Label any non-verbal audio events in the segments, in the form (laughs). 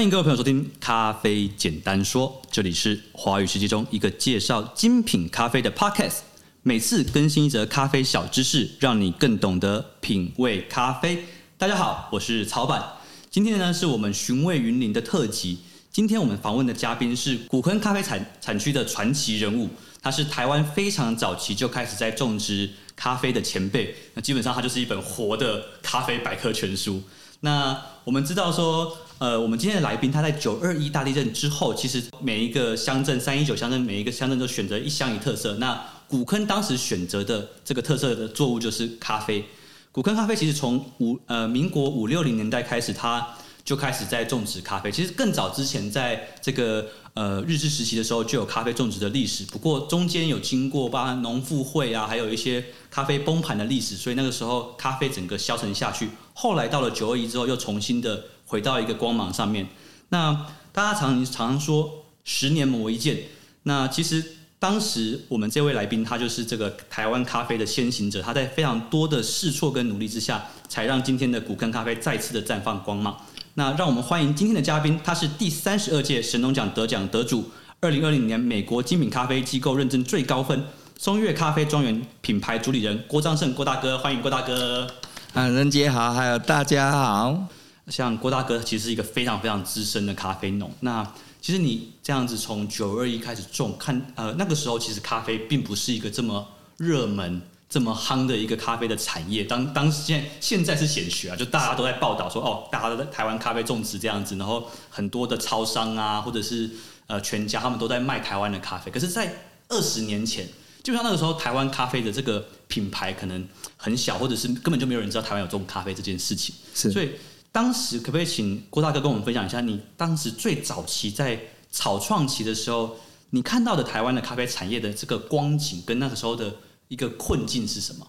欢迎各位朋友收听《咖啡简单说》，这里是华语世界中一个介绍精品咖啡的 podcast。每次更新一则咖啡小知识，让你更懂得品味咖啡。大家好，我是草板。今天呢，是我们寻味云林的特辑。今天我们访问的嘉宾是古坑咖啡产产区的传奇人物，他是台湾非常早期就开始在种植咖啡的前辈。那基本上他就是一本活的咖啡百科全书。那我们知道说，呃，我们今天的来宾他在九二一大地震之后，其实每一个乡镇三一九乡镇每一个乡镇都选择一乡一特色。那古坑当时选择的这个特色的作物就是咖啡。古坑咖啡其实从五呃民国五六零年代开始，它就开始在种植咖啡。其实更早之前，在这个呃日治时期的时候，就有咖啡种植的历史。不过中间有经过包含农复会啊，还有一些咖啡崩盘的历史，所以那个时候咖啡整个消沉下去。后来到了九二一之后，又重新的回到一个光芒上面。那大家常常常说十年磨一剑，那其实。当时我们这位来宾，他就是这个台湾咖啡的先行者，他在非常多的试错跟努力之下，才让今天的古坑咖啡再次的绽放光芒。那让我们欢迎今天的嘉宾，他是第三十二届神农奖得奖得主，二零二零年美国精品咖啡机构认证最高分，松月咖啡庄园品牌主理人郭章胜郭大哥，欢迎郭大哥。啊，任杰好，还有大家好。像郭大哥其实是一个非常非常资深的咖啡农，那。其实你这样子从九二一开始种，看呃那个时候其实咖啡并不是一个这么热门、这么夯的一个咖啡的产业。当当时现在现在是显学啊，就大家都在报道说哦，大家都在台湾咖啡种植这样子，然后很多的超商啊，或者是呃全家他们都在卖台湾的咖啡。可是，在二十年前，基本上那个时候台湾咖啡的这个品牌可能很小，或者是根本就没有人知道台湾有种咖啡这件事情。是，所以。当时可不可以请郭大哥跟我们分享一下，你当时最早期在草创期的时候，你看到的台湾的咖啡产业的这个光景，跟那个时候的一个困境是什么？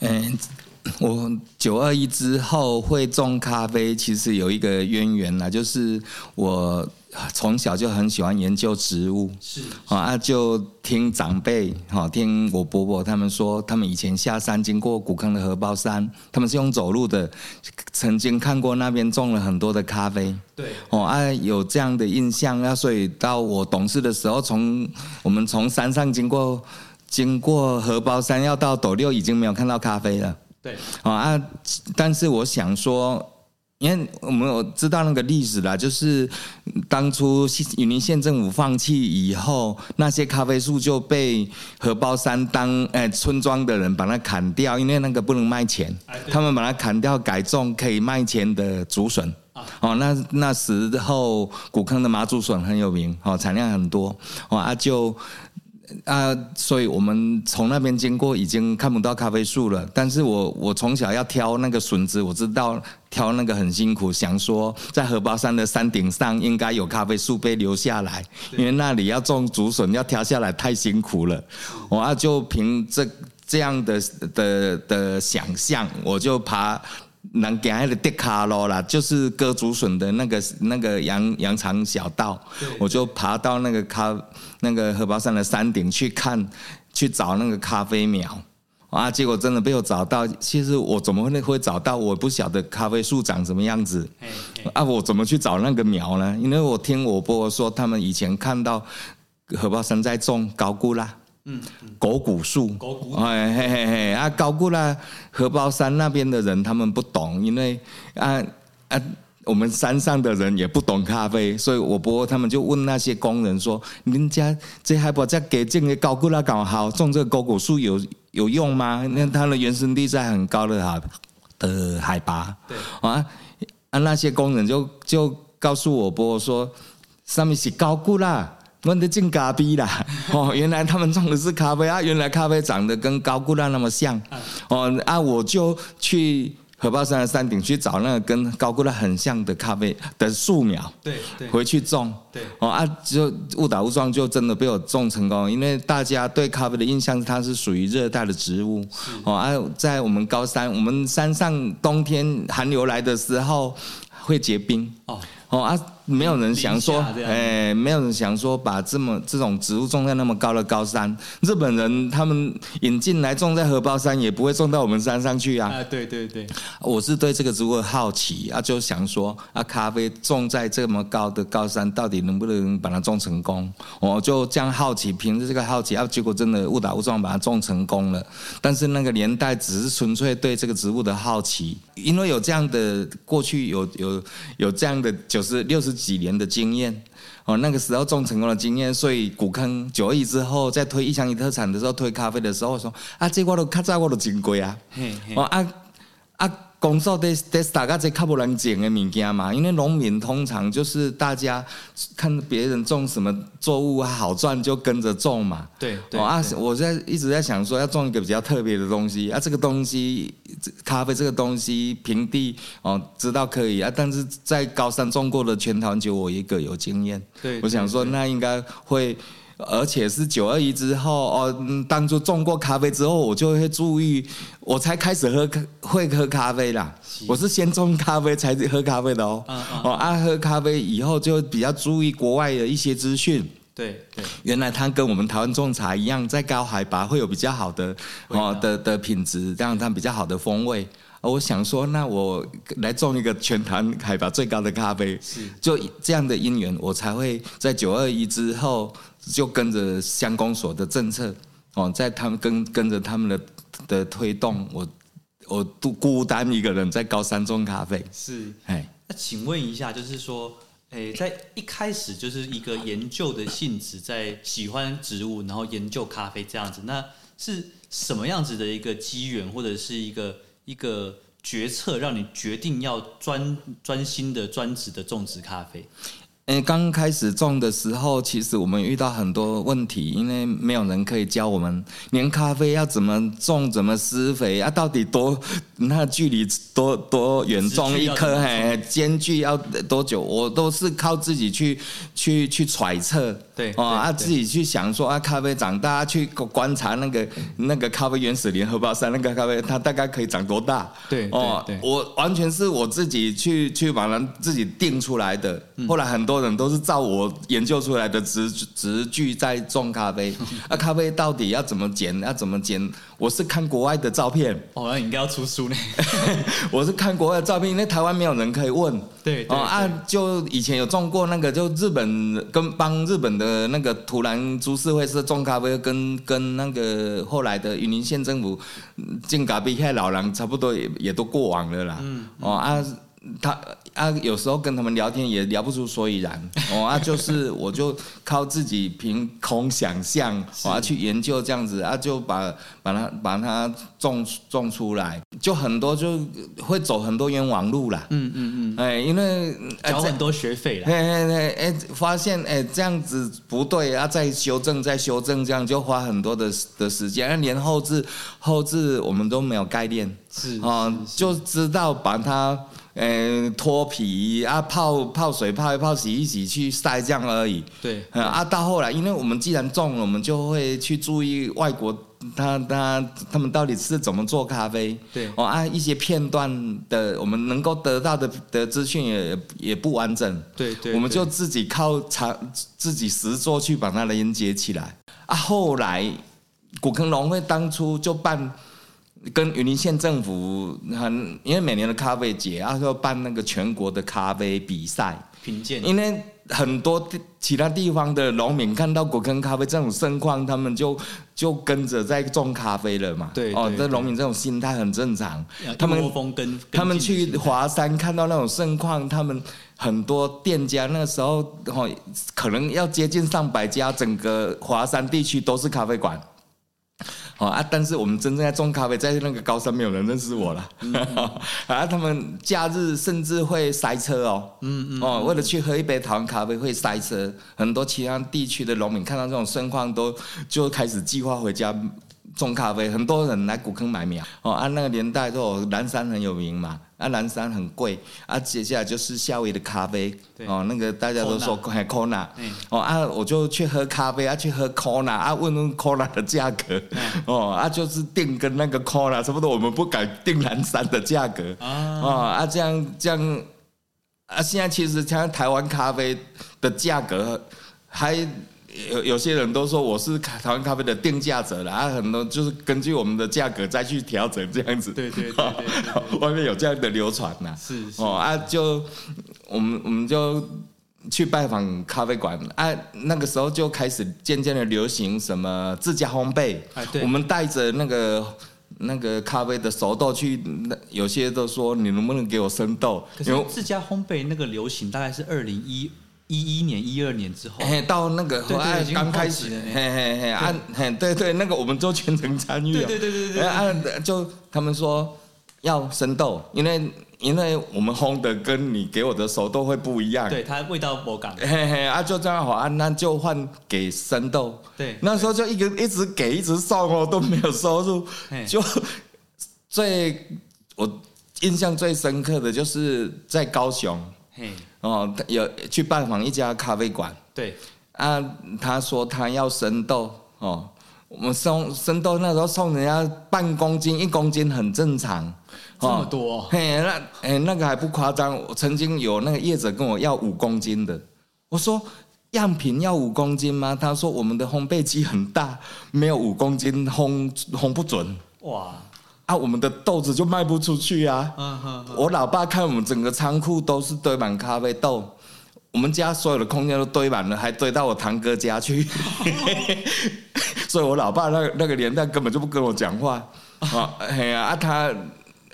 嗯，我九二一之后会种咖啡，其实有一个渊源啦，就是我。从小就很喜欢研究植物，是啊，就听长辈哈，听我伯伯他们说，他们以前下山经过古坑的荷包山，他们是用走路的，曾经看过那边种了很多的咖啡，对，哦啊，有这样的印象啊，所以到我懂事的时候，从我们从山上经过，经过荷包山要到斗六，已经没有看到咖啡了，对，啊，但是我想说。因为我们有知道那个历史啦，就是当初云林县政府放弃以后，那些咖啡树就被荷包山当哎、欸、村庄的人把它砍掉，因为那个不能卖钱，他们把它砍掉改种可以卖钱的竹笋。哦，那那时候古坑的麻竹笋很有名，哦，产量很多，哦啊就。啊，所以我们从那边经过，已经看不到咖啡树了。但是我我从小要挑那个笋子，我知道挑那个很辛苦。想说在荷包山的山顶上应该有咖啡树被留下来，因为那里要种竹笋，要挑下来太辛苦了。我啊就凭这这样的的的想象，我就爬。能给的迪卡罗啦，就是割竹笋的那个那个羊羊肠小道，我就爬到那个咖那个荷包山的山顶去看，去找那个咖啡苗啊，结果真的被我找到。其实我怎么会会找到？我不晓得咖啡树长什么样子啊，我怎么去找那个苗呢？因为我听我伯伯说，他们以前看到荷包山在种高古拉。嗯，狗骨树，狗骨，哎嘿嘿嘿，啊，高古拉荷包山那边的人他们不懂，因为啊啊，我们山上的人也不懂咖啡，所以我伯伯他们就问那些工人说：“人家这还不在给这个高古拉搞好，种这个狗骨树有有用吗？那它的原生地在很高的海 (laughs) 的海拔，对啊啊，那些工人就就告诉我伯伯说，上面是高古拉。”问的进咖啡啦，(laughs) 哦，原来他们种的是咖啡啊，原来咖啡长得跟高古拉那么像，哦啊，我就去合抱山的山顶去找那个跟高估的很像的咖啡的树苗，对对，回去种，对。哦啊，就误打误撞就真的被我种成功，因为大家对咖啡的印象它是属于热带的植物，哦啊，在我们高山，我们山上冬天寒流来的时候会结冰，哦。哦啊。没有人想说，哎，没有人想说把这么这种植物种在那么高的高山。日本人他们引进来种在荷包山，也不会种到我们山上去啊。啊，对对对，我是对这个植物好奇啊，就想说啊，咖啡种在这么高的高山，到底能不能把它种成功？我就这样好奇，凭着这个好奇啊，结果真的误打误撞把它种成功了。但是那个年代只是纯粹对这个植物的好奇，因为有这样的过去有有有这样的九十六十。几年的经验哦，那个时候种成功的经验，所以古坑九二一之后，在推一乡一特产的时候，推咖啡的时候，我说啊，这我都卡在我都真贵啊，哦啊啊。工作得得大家在较无人种的物件嘛，因为农民通常就是大家看别人种什么作物好赚，就跟着种嘛。对对。啊，我在一直在想说要种一个比较特别的东西啊，这个东西咖啡这个东西平地哦知道可以啊，但是在高山种过的全台湾就我一个有经验。对。我想说那应该会。而且是九二一之后哦，当初种过咖啡之后，我就会注意，我才开始喝会喝咖啡啦。我是先种咖啡才喝咖啡的哦。哦，爱喝咖啡以后就比较注意国外的一些资讯。对对，原来它跟我们台湾种茶一样，在高海拔会有比较好的哦的的品质，这样它比较好的风味。我想说，那我来种一个全台海拔最高的咖啡，是就这样的因缘，我才会在九二一之后。就跟着乡公所的政策，哦，在他们跟跟着他们的的推动，我我独孤单一个人在高山种咖啡。是，哎，那请问一下，就是说，哎，在一开始就是一个研究的性质，在喜欢植物，然后研究咖啡这样子，那是什么样子的一个机缘，或者是一个一个决策，让你决定要专专心的专职的种植咖啡？诶，刚开始种的时候，其实我们遇到很多问题，因为没有人可以教我们，连咖啡要怎么种、怎么施肥啊，到底多那距离多多远种一棵，嘿，间距要多久，我都是靠自己去去去揣测。对，哦啊，自己去想说啊，咖啡长大去观察那个那个咖啡原始林荷包山那个咖啡，它大概可以长多大？对，哦，我完全是我自己去去把它自己定出来的。后来很多人都是照我研究出来的直直句在种咖啡。啊，咖啡到底要怎么剪？要怎么剪？我是看国外的照片。哦，那你应该要出书呢。(laughs) 我是看国外的照片，因为台湾没有人可以问。对，哦啊，就以前有种过那个，就日本跟帮日本的。呃，那个土兰株式会社种咖啡，跟跟那个后来的云林县政府进咖啡，现老人差不多也也都过往了啦。嗯，哦啊。他啊，有时候跟他们聊天也聊不出所以然哦啊，(laughs) 就是我就靠自己凭空想象，我要去研究这样子啊，就把把它把它种种出来，就很多就会走很多冤枉路啦。嗯嗯嗯，哎，因为交很多学费了。哎哎哎哎，发现哎这样子不对啊，再修正再修正，这样就花很多的的时间，连后置后置我们都没有概念，是啊，就知道把它。呃，脱皮啊，泡泡水泡一泡，洗一洗去晒这样而已。对，啊，到后来，因为我们既然种了，我们就会去注意外国他他他们到底是怎么做咖啡。对，哦，啊，一些片段的我们能够得到的的资讯也也不完整。对对，对，我们就自己靠长自己实作去把它连接起来。啊，后来古坑龙会当初就办。跟云林县政府很，因为每年的咖啡节，然后要办那个全国的咖啡比赛评鉴。因为很多其他地方的农民看到果坑咖啡这种盛况，他们就就跟着在种咖啡了嘛。对，哦，这农民这种心态很正常。他们他们去华山看到那种盛况，他们很多店家那个时候哦，可能要接近上百家，整个华山地区都是咖啡馆。哦啊！但是我们真正在种咖啡，在那个高山没有人认识我了。嗯嗯、(laughs) 啊，他们假日甚至会塞车哦。嗯嗯。哦，为了去喝一杯台湾咖啡会塞车，很多其他地区的农民看到这种盛况，都就开始计划回家种咖啡，很多人来古坑买苗哦。按、啊、那个年代都有蓝山很有名嘛，啊蓝山很贵。啊。接下来就是夏威夷的咖啡。哦，那个大家都说很 Kona 哦啊，我就去喝咖啡啊，去喝 Kona 啊，问问 Kona 的价格。哦啊，就是定跟那个 Kona 差不多，我们不敢定蓝山的价格。啊。哦啊，这样这样啊，现在其实像台湾咖啡的价格还。有有些人都说我是台湾咖啡的定价者了啊，很多就是根据我们的价格再去调整这样子。对对对，(laughs) 外面有这样的流传呐。是是。哦啊，就我们我们就去拜访咖啡馆啊，那个时候就开始渐渐的流行什么自家烘焙。哎，对。我们带着那个那个咖啡的熟豆去，那有些都说你能不能给我生豆？可是自家烘焙那个流行大概是二零一。一一年、一二年之后，嘿，到那个哎，刚开始，嘿嘿嘿，按，嘿，对对，那个我们都全程参与，对对对对对，按就他们说要生豆，因为因为我们烘的跟你给我的熟豆会不一样，对，它味道不一样，嘿嘿，啊，就这样好，啊，那就换给生豆，对，那时候就一个一直给一直送哦，都没有收入，就最我印象最深刻的就是在高雄，嘿。哦，有去拜访一家咖啡馆，对。啊，他说他要生豆。哦，我们送生豆那时候送人家半公斤、一公斤很正常，哦、这么多，嘿，那哎那个还不夸张，我曾经有那个业者跟我要五公斤的，我说样品要五公斤吗？他说我们的烘焙机很大，没有五公斤烘烘不准，哇。啊，我们的豆子就卖不出去啊！我老爸看我们整个仓库都是堆满咖啡豆，我们家所有的空间都堆满了，还堆到我堂哥家去，(laughs) 所以我老爸那个那个年代根本就不跟我讲话 (laughs) 啊！哎呀，啊他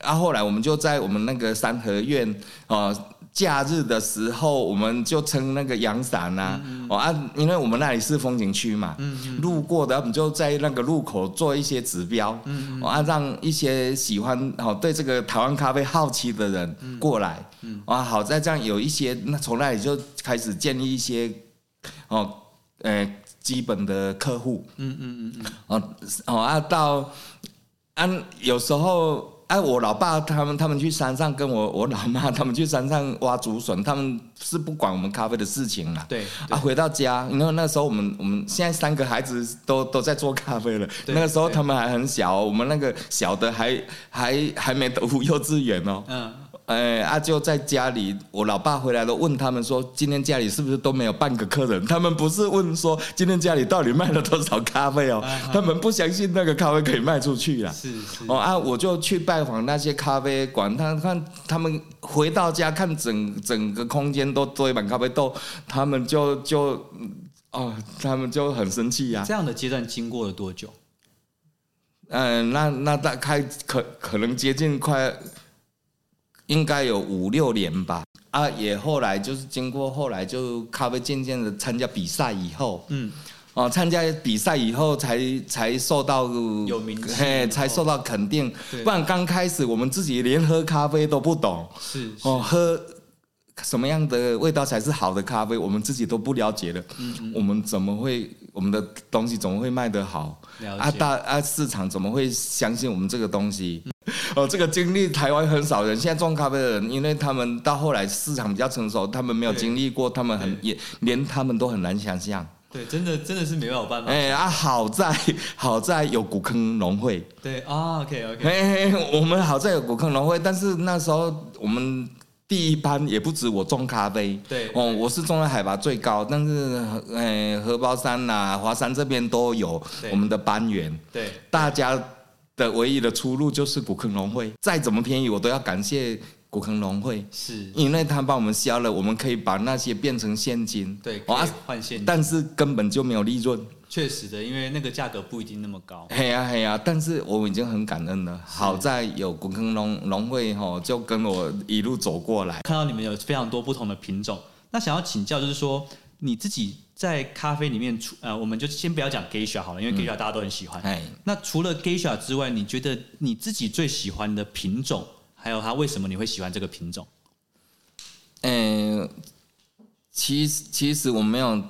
啊，后来我们就在我们那个三合院啊。假日的时候，我们就撑那个阳伞呐，哦啊，因为我们那里是风景区嘛，路过的我们就在那个路口做一些指标，哦啊，让一些喜欢哦对这个台湾咖啡好奇的人过来，啊，好在这样有一些，那从那里就开始建立一些哦，呃，基本的客户，嗯嗯嗯。哦哦啊到，啊有时候。哎，我老爸他们他们去山上跟我我老妈他们去山上挖竹笋，他们是不管我们咖啡的事情了。对，啊，回到家，因为那时候我们我们现在三个孩子都都在做咖啡了，那个时候他们还很小，我们那个小的还还还没读幼稚园哦。嗯。哎，啊，就在家里，我老爸回来了，问他们说，今天家里是不是都没有半个客人？他们不是问说今天家里到底卖了多少咖啡哦，他们不相信那个咖啡可以卖出去啊。是是。哦啊，我就去拜访那些咖啡馆，他看他们回到家看整整个空间都堆满咖啡豆，他们就就哦，他们就很生气呀。这样的阶段经过了多久？嗯，那那大概可可能接近快。应该有五六年吧，啊，也后来就是经过后来就咖啡渐渐的参加比赛以后，嗯，哦，参加比赛以后才才受到有名气，嘿，才受到肯定，不然刚开始我们自己连喝咖啡都不懂，是，哦，喝什么样的味道才是好的咖啡，我们自己都不了解的，嗯，我们怎么会我们的东西怎么会卖得好？啊大啊市场怎么会相信我们这个东西？(laughs) 哦，这个经历台湾很少人。现在种咖啡的人，因为他们到后来市场比较成熟，他们没有经历过，他们很也连他们都很难想象。对，真的真的是没有办法。哎啊，好在好在有古坑农会。对啊，OK OK。哎，我们好在有古坑农会，但是那时候我们第一班也不止我种咖啡。对。哦，我是种在海拔最高，但是哎，荷包山呐、啊、华山这边都有我们的班员。对。大家。的唯一的出路就是古坑农会，再怎么便宜我都要感谢古坑农会，是。因为他帮我们销了，我们可以把那些变成现金，对，换现金，但是根本就没有利润。确实的，因为那个价格不一定那么高。嘿呀嘿呀，但是我已经很感恩了，好在有古坑农农会哈，就跟我一路走过来，看到你们有非常多不同的品种，那想要请教就是说你自己。在咖啡里面，除呃，我们就先不要讲 Geisha 好了，因为 Geisha 大家都很喜欢。那除了 Geisha 之外，你觉得你自己最喜欢的品种，还有它为什么你会喜欢这个品种？嗯、欸，其实其实我没有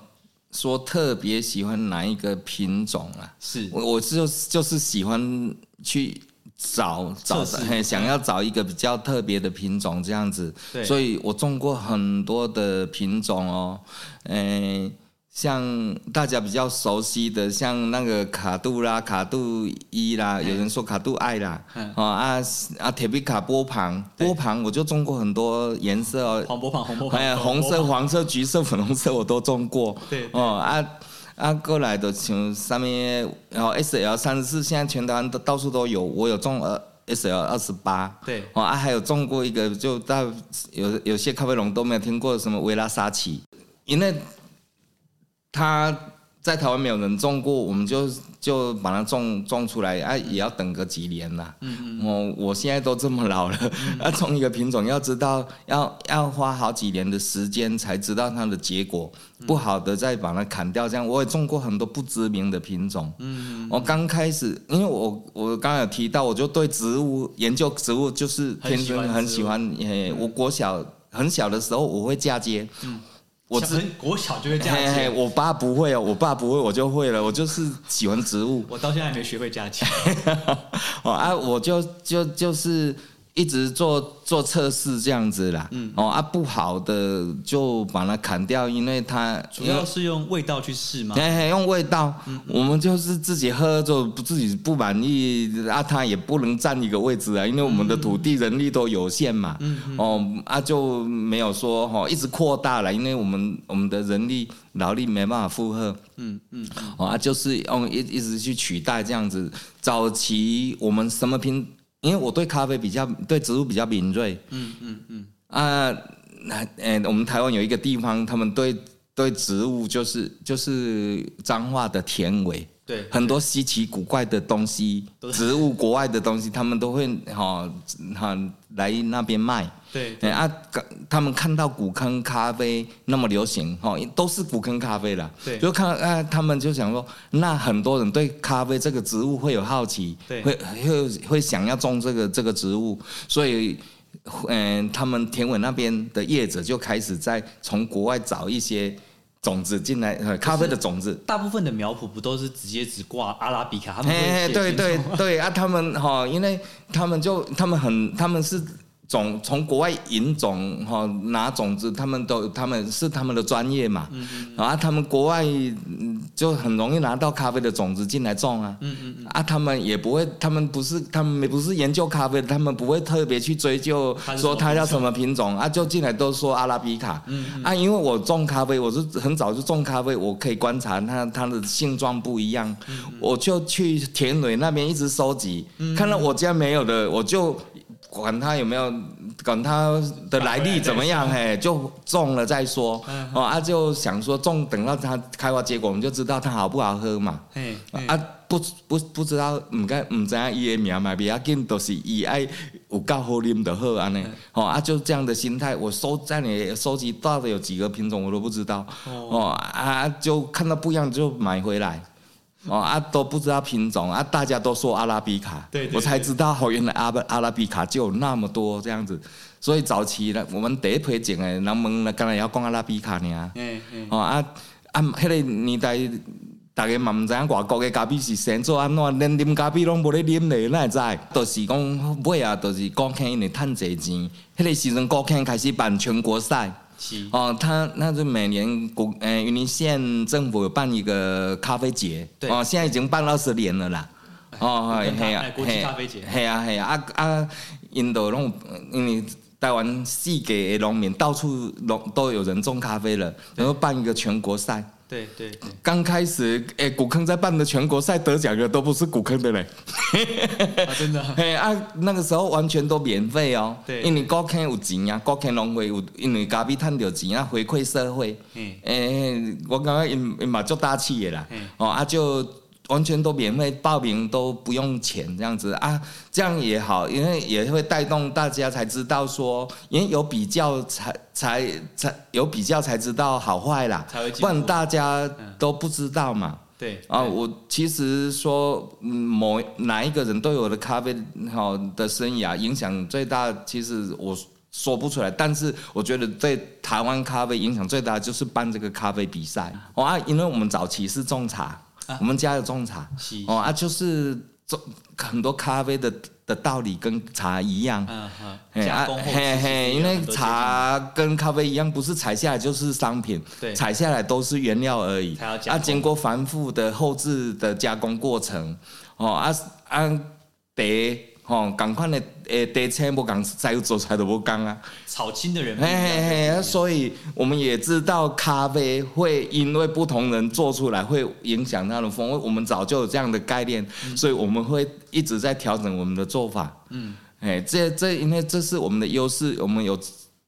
说特别喜欢哪一个品种啊？是我我就就是喜欢去找找想要找一个比较特别的品种这样子，对所以我种过很多的品种哦，诶。像大家比较熟悉的，像那个卡杜啦、卡杜伊啦，有人说卡杜爱啦，哦啊啊，铁皮卡波旁，波旁我就种过很多颜色哦，黄波旁、红波旁，哎，红色、黄色、橘色、粉红色我都种过，(laughs) 对，哦啊啊，过来的像上面，然后 S L 三十四，现在全台湾都到处都有，我有种呃 S L 二十八，对，哦啊，还有种过一个，就到有有些咖啡农都没有听过什么维拉沙奇，因为。他在台湾没有人种过，我们就就把它种种出来啊，也要等个几年啦。嗯嗯。我我现在都这么老了，要种一个品种，要知道要要花好几年的时间才知道它的结果，不好的再把它砍掉。这样我也种过很多不知名的品种。嗯。我刚开始，因为我我刚刚有提到，我就对植物研究植物就是天生很喜欢。诶，我国小很小的时候我会嫁接。嗯。我只国小就会加钱，我爸不会哦，我爸不会，我就会了。我就是喜欢植物，我到现在还没学会加钱。(laughs) 哦啊，我就就就是。一直做做测试这样子啦，嗯，哦啊，不好的就把它砍掉，因为它主要是用味道去试吗？哎，用味道，嗯，我们就是自己喝就不自己不满意啊，它也不能占一个位置啊，因为我们的土地人力都有限嘛，嗯，哦啊就没有说哈一直扩大了，因为我们我们的人力劳力没办法负荷，嗯嗯，哦啊就是用一一直去取代这样子，早期我们什么品？因为我对咖啡比较对植物比较敏锐，嗯嗯嗯。啊，那诶，我们台湾有一个地方，他们对对植物就是就是彰化的田尾，对，很多稀奇古怪的东西，植物国外的东西，他们都会哈哈来那边卖。对，啊，他们看到古坑咖啡那么流行，哈，都是古坑咖啡啦。对，就看啊，他们就想说，那很多人对咖啡这个植物会有好奇，对，会会会想要种这个这个植物，所以，嗯，他们田尾那边的业者就开始在从国外找一些种子进来，咖啡的种子。大部分的苗圃不都是直接只挂阿拉比卡？他们会对对对啊，他们哈，因为他们就他们很他们是。种从国外引种哈拿种子，他们都他们是他们的专业嘛，嗯嗯嗯。啊，他们国外就很容易拿到咖啡的种子进来种啊，嗯嗯嗯。啊，他们也不会，他们不是他们不是研究咖啡的，他们不会特别去追究说它叫什么品种啊，就进来都说阿拉比卡，嗯嗯。啊，因为我种咖啡，我是很早就种咖啡，我可以观察它它的性状不一样，嗯嗯。我就去田尾那边一直收集，看到我家没有的，我就。管它有没有，管它的来历怎么样，(laughs) 嘿，就种了再说。哦，啊，就想说种，等到它开花结果，我们就知道它好不好喝嘛。啊，不不不知道，唔该唔知伊的名嘛，比较紧，都是伊爱有够好啉就好安尼。哦，啊，就这样的心态，我收在你收集到的有几个品种我都不知道。哦，啊，就看到不一样就买回来。(laughs) 哦啊，都不知道品种啊，大家都说阿拉比卡，对我才知道哦，原来阿阿拉比卡就有那么多这样子。所以早期呢，我们第一批种的人们呢，刚才要讲阿拉比卡呢。嗯嗯。哦啊啊，迄个年代，大家嘛唔知影外国的咖啡是先做安怎，连啉咖啡拢无咧啉咧，哪会知？就是讲尾啊，就是高庆因为趁侪钱。迄个时阵国庆开始办全国赛。哦，他那是每年国诶云林县政府有办一个咖啡节，对哦，现在已经办了二十年了啦。哦，系啊，国际咖啡节，系啊系啊啊啊！印度拢因为台湾四界的农民到处拢都有人种咖啡了，然后办一个全国赛。对对对，刚开始诶、欸，古坑在办的全国赛得奖的都不是古坑的嘞，(laughs) 啊，真的，(laughs) 嘿啊，那个时候完全都免费哦，对，因为古坑有钱啊，古坑农会有，因为咖啡赚到钱啊，回馈社会，嗯诶、欸，我感觉因因嘛做大企业啦，哦啊就。完全都免费报名，都不用钱这样子。啊，这样也好，因为也会带动大家才知道说，因为有比较才才才有比较才知道好坏啦，不然大家都不知道嘛。对啊，我其实说某哪一个人对我的咖啡好的生涯影响最大，其实我说不出来。但是我觉得对台湾咖啡影响最大就是办这个咖啡比赛。哦啊，因为我们早期是种茶，啊、我们家有种茶。哦啊，就是种很多咖啡的的道理跟茶一样，嗯嗯，加工嘿嘿，因为茶跟咖啡一样，不是采下来就是商品，对，采下来都是原料而已，啊，经过繁复的后置的加工过程，哦啊啊，得。哦，赶快的，诶，得钱不讲，再有做出来都不讲啊。炒青的人，嘿嘿嘿，所以我们也知道咖啡会因为不同人做出来会影响它的风味，我们早就有这样的概念，嗯、所以我们会一直在调整我们的做法。嗯，哎，这这因为这是我们的优势，我们有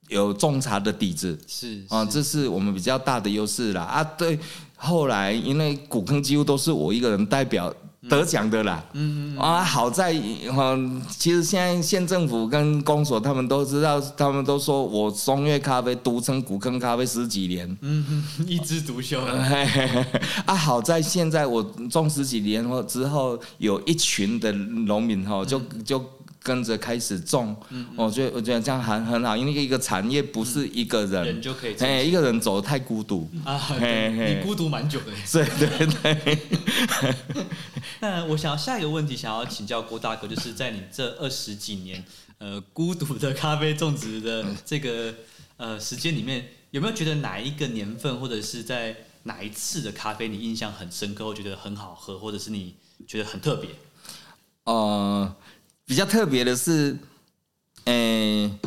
有种茶的底子，是啊、哦，这是我们比较大的优势啦。啊，对，后来因为古坑几乎都是我一个人代表。得奖的啦，嗯嗯啊，好在哈，其实现在县政府跟公所他们都知道，他们都说我松月咖啡独撑古坑咖啡十几年，嗯，一枝独秀。(laughs) 啊，好在现在我种十几年后之后，有一群的农民哈，就就。跟着开始种，我觉得我觉得这样很很好，因为一个产业不是一个人，人就可以，哎，一个人走得太孤独。啊，你孤独蛮久的，对 (laughs) 对对。那我想要下一个问题，想要请教郭大哥，就是在你这二十几年呃孤独的咖啡种植的这个呃时间里面，有没有觉得哪一个年份，或者是在哪一次的咖啡你印象很深刻，或觉得很好喝，或者是你觉得很特别？呃。比较特别的是，诶、欸，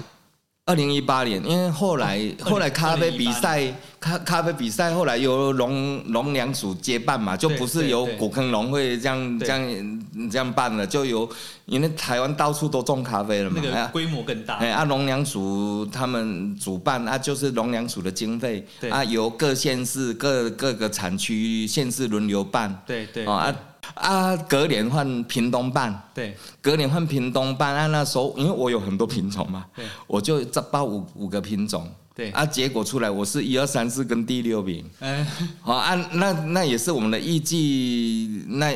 二零一八年，因为后来后来咖啡比赛，咖咖啡比赛后来由农农粮署接办嘛，就不是由古坑农会这样这样这样办了，就由因为台湾到处都种咖啡了嘛，那个规模更大。哎，啊，农粮署他们主办啊，就是农粮署的经费，啊，由各县市各各个产区县市轮流办，对对啊。啊，隔年换屏东办，对，隔年换屏东办。啊，那时候因为我有很多品种嘛，对，我就只报五五个品种，对。啊，结果出来我是一二三四跟第六名，嗯，好啊，那那也是我们的艺伎，那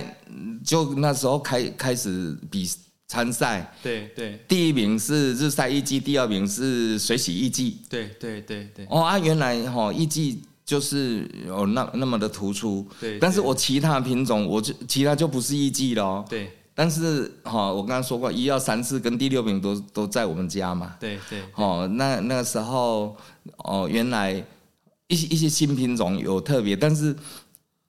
就那时候开开始比参赛，对对。第一名是日晒艺伎，第二名是水洗艺伎，对对对对。哦啊，原来哈艺伎。就是有那那么的突出，对。但是我其他品种，我就其他就不是艺伎了，对。但是哈，我刚刚说过，一二三四跟第六名都都在我们家嘛，对对。哦，那那个时候哦，原来一些一些新品种有特别，但是。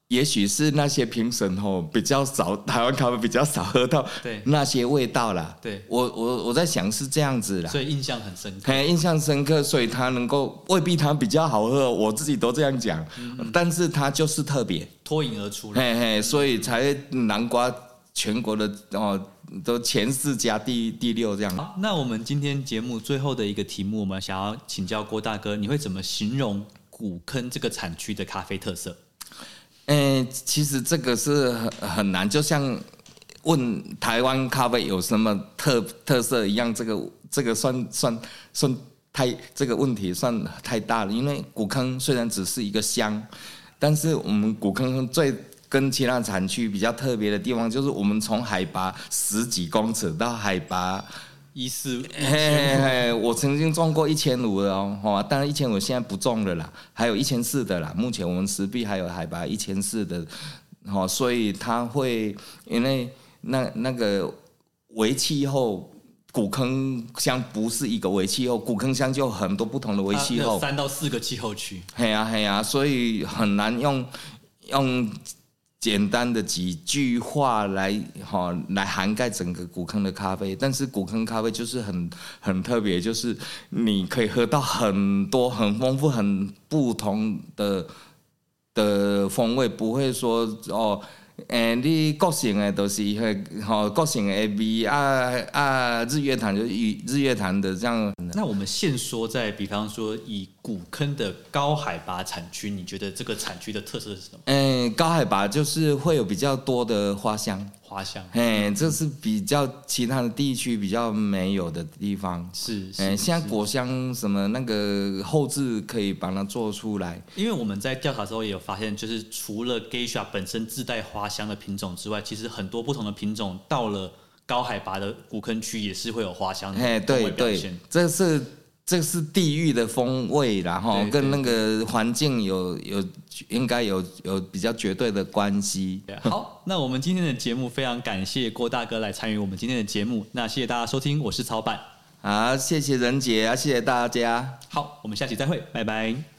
也许是那些评审哦比较少，台湾咖啡比较少喝到那些味道啦。对，我我我在想是这样子啦，所以印象很深刻。嘿，印象深刻，所以它能够未必它比较好喝，我自己都这样讲。嗯、但是它就是特别脱颖而出，嘿嘿，所以才南瓜全国的哦都前四家第第六这样。好，那我们今天节目最后的一个题目，我们想要请教郭大哥，你会怎么形容古坑这个产区的咖啡特色？诶、欸，其实这个是很很难，就像问台湾咖啡有什么特特色一样，这个这个算算算太这个问题算太大了。因为古坑虽然只是一个乡，但是我们古坑最跟其他产区比较特别的地方，就是我们从海拔十几公尺到海拔。一四，嘿嘿嘿，我曾经种过一千五的哦，哈，当然一千五现在不种了啦，还有一千四的啦。目前我们石壁还有海拔一千四的，哈，所以它会因为那那个微气候，古坑乡不是一个微气候，古坑乡就很多不同的微气候，三到四个气候区，嘿呀嘿呀，所以很难用用。简单的几句话来哈来涵盖整个古坑的咖啡，但是古坑咖啡就是很很特别，就是你可以喝到很多很丰富、很不同的的风味，不会说哦。诶，你个性诶，都是迄吼个性诶 B 啊啊，日月潭就日日月潭的这样。那我们现说在，比方说以古坑的高海拔产区，你觉得这个产区的特色是什么？诶，高海拔就是会有比较多的花香。花香，哎，这是比较其他的地区比较没有的地方。是，哎，像果香什么那个后置可以把它做出来。因为我们在调查的时候也有发现，就是除了 Geisha 本身自带花香的品种之外，其实很多不同的品种到了高海拔的古坑区也是会有花香的。哎，对对，这是这是地域的风味，然后跟那个环境有有应该有有比较绝对的关系。好，那我们今天的节目非常感谢郭大哥来参与我们今天的节目，那谢谢大家收听，我是曹板。好，谢谢仁杰啊，谢谢大家。好，我们下期再会，拜拜。